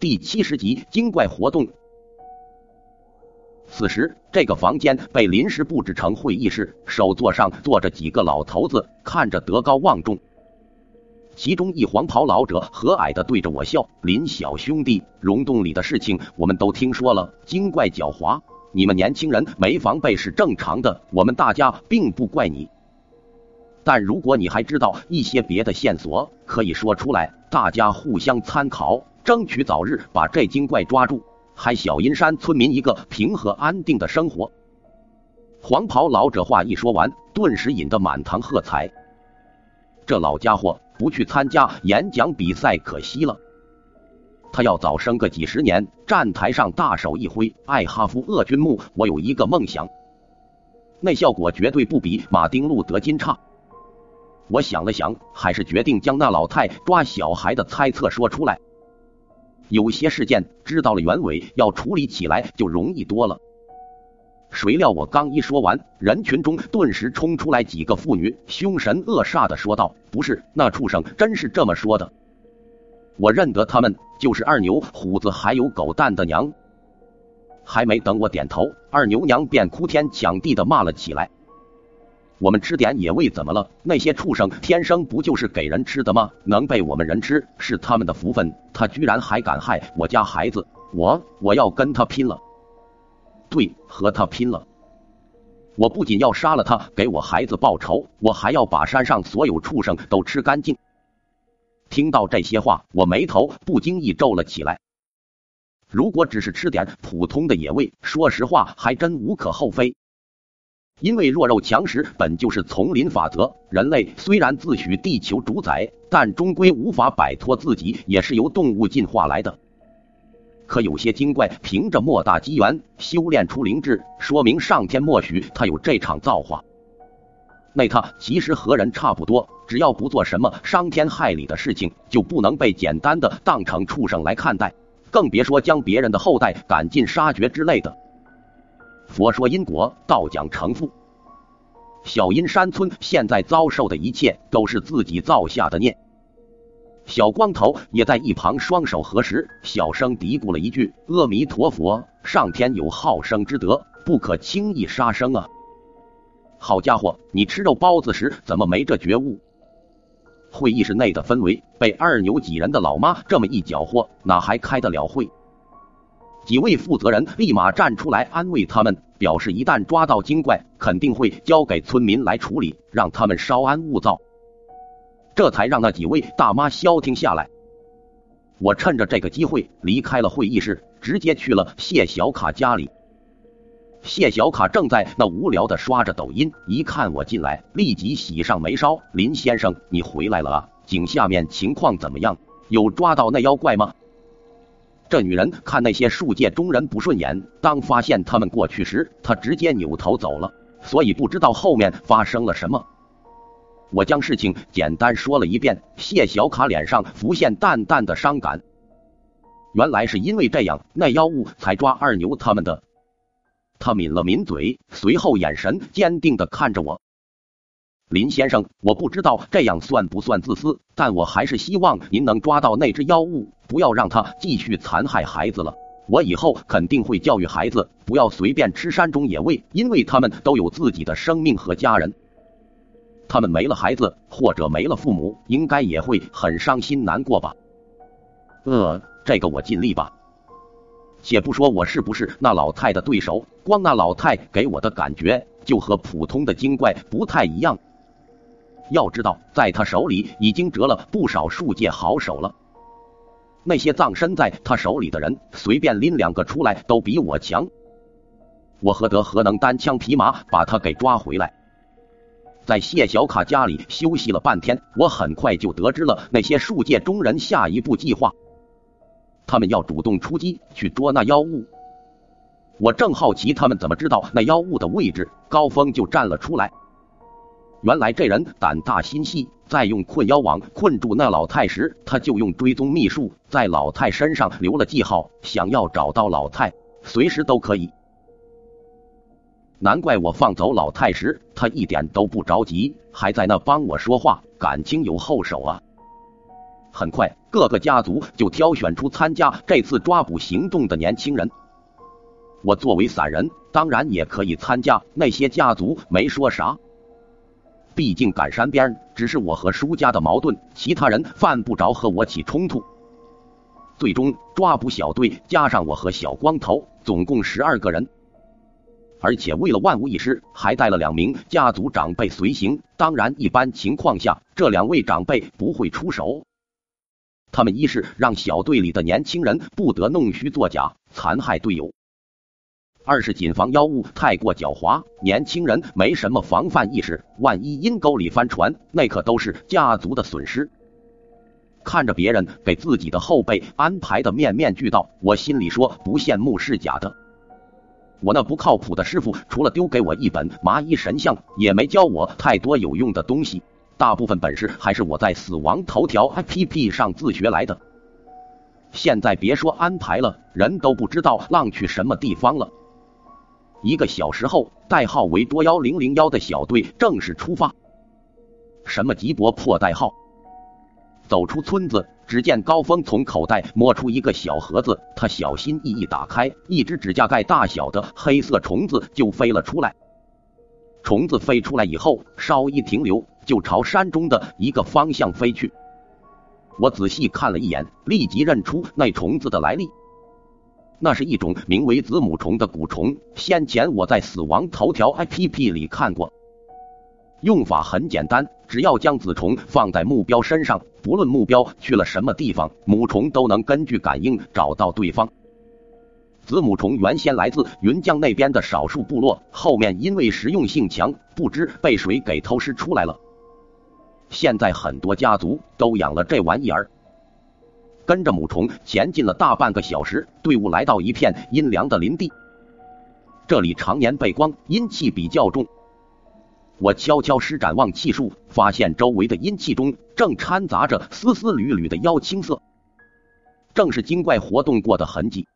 第七十集精怪活动。此时，这个房间被临时布置成会议室，首座上坐着几个老头子，看着德高望重。其中一黄袍老者和蔼的对着我笑：“林小兄弟，溶洞里的事情我们都听说了，精怪狡猾，你们年轻人没防备是正常的，我们大家并不怪你。但如果你还知道一些别的线索，可以说出来，大家互相参考。”争取早日把这精怪抓住，还小阴山村民一个平和安定的生活。黄袍老者话一说完，顿时引得满堂喝彩。这老家伙不去参加演讲比赛可惜了，他要早生个几十年，站台上大手一挥：“艾哈夫鄂君墓，我有一个梦想。”那效果绝对不比马丁路德金差。我想了想，还是决定将那老太抓小孩的猜测说出来。有些事件知道了原委，要处理起来就容易多了。谁料我刚一说完，人群中顿时冲出来几个妇女，凶神恶煞的说道：“不是，那畜生真是这么说的。我认得他们，就是二牛虎子还有狗蛋的娘。”还没等我点头，二牛娘便哭天抢地的骂了起来。我们吃点野味怎么了？那些畜生天生不就是给人吃的吗？能被我们人吃是他们的福分。他居然还敢害我家孩子，我我要跟他拼了！对，和他拼了！我不仅要杀了他，给我孩子报仇，我还要把山上所有畜生都吃干净。听到这些话，我眉头不经意皱了起来。如果只是吃点普通的野味，说实话还真无可厚非。因为弱肉强食本就是丛林法则，人类虽然自诩地球主宰，但终归无法摆脱自己也是由动物进化来的。可有些精怪凭着莫大机缘修炼出灵智，说明上天默许他有这场造化。那他其实和人差不多，只要不做什么伤天害理的事情，就不能被简单的当成畜生来看待，更别说将别人的后代赶尽杀绝之类的。佛说因果，道讲成负。小阴山村现在遭受的一切，都是自己造下的孽。小光头也在一旁双手合十，小声嘀咕了一句：“阿弥陀佛，上天有好生之德，不可轻易杀生啊！”好家伙，你吃肉包子时怎么没这觉悟？会议室内的氛围被二牛几人的老妈这么一搅和，哪还开得了会？几位负责人立马站出来安慰他们，表示一旦抓到精怪，肯定会交给村民来处理，让他们稍安勿躁。这才让那几位大妈消停下来。我趁着这个机会离开了会议室，直接去了谢小卡家里。谢小卡正在那无聊的刷着抖音，一看我进来，立即喜上眉梢：“林先生，你回来了啊！井下面情况怎么样？有抓到那妖怪吗？”这女人看那些术界中人不顺眼，当发现他们过去时，她直接扭头走了，所以不知道后面发生了什么。我将事情简单说了一遍，谢小卡脸上浮现淡淡的伤感。原来是因为这样，那妖物才抓二牛他们的。他抿了抿嘴，随后眼神坚定的看着我。林先生，我不知道这样算不算自私，但我还是希望您能抓到那只妖物，不要让它继续残害孩子了。我以后肯定会教育孩子，不要随便吃山中野味，因为他们都有自己的生命和家人。他们没了孩子，或者没了父母，应该也会很伤心难过吧？呃，这个我尽力吧。且不说我是不是那老太的对手，光那老太给我的感觉就和普通的精怪不太一样。要知道，在他手里已经折了不少术界好手了。那些葬身在他手里的人，随便拎两个出来都比我强。我何德何能单枪匹马把他给抓回来？在谢小卡家里休息了半天，我很快就得知了那些术界中人下一步计划。他们要主动出击去捉那妖物。我正好奇他们怎么知道那妖物的位置，高峰就站了出来。原来这人胆大心细，在用困妖网困住那老太时，他就用追踪秘术在老太身上留了记号，想要找到老太，随时都可以。难怪我放走老太时，他一点都不着急，还在那帮我说话，感情有后手啊！很快，各个家族就挑选出参加这次抓捕行动的年轻人。我作为散人，当然也可以参加。那些家族没说啥，毕竟赶山边只是我和舒家的矛盾，其他人犯不着和我起冲突。最终抓捕小队加上我和小光头，总共十二个人，而且为了万无一失，还带了两名家族长辈随行。当然，一般情况下，这两位长辈不会出手。他们一是让小队里的年轻人不得弄虚作假，残害队友。二是谨防妖物太过狡猾，年轻人没什么防范意识，万一阴沟里翻船，那可都是家族的损失。看着别人给自己的后辈安排的面面俱到，我心里说不羡慕是假的。我那不靠谱的师傅，除了丢给我一本麻衣神像，也没教我太多有用的东西。大部分本事还是我在死亡头条 APP 上自学来的。现在别说安排了，人都不知道浪去什么地方了。一个小时后，代号为捉妖零零幺的小队正式出发。什么吉伯破代号？走出村子，只见高峰从口袋摸出一个小盒子，他小心翼翼打开，一只指甲盖大小的黑色虫子就飞了出来。虫子飞出来以后，稍一停留，就朝山中的一个方向飞去。我仔细看了一眼，立即认出那虫子的来历。那是一种名为子母虫的蛊虫，先前我在死亡头条 APP 里看过。用法很简单，只要将子虫放在目标身上，不论目标去了什么地方，母虫都能根据感应找到对方。子母虫原先来自云江那边的少数部落，后面因为实用性强，不知被谁给偷师出来了。现在很多家族都养了这玩意儿。跟着母虫前进了大半个小时，队伍来到一片阴凉的林地。这里常年背光，阴气比较重。我悄悄施展望气术，发现周围的阴气中正掺杂着丝丝缕缕的妖青色，正是精怪活动过的痕迹。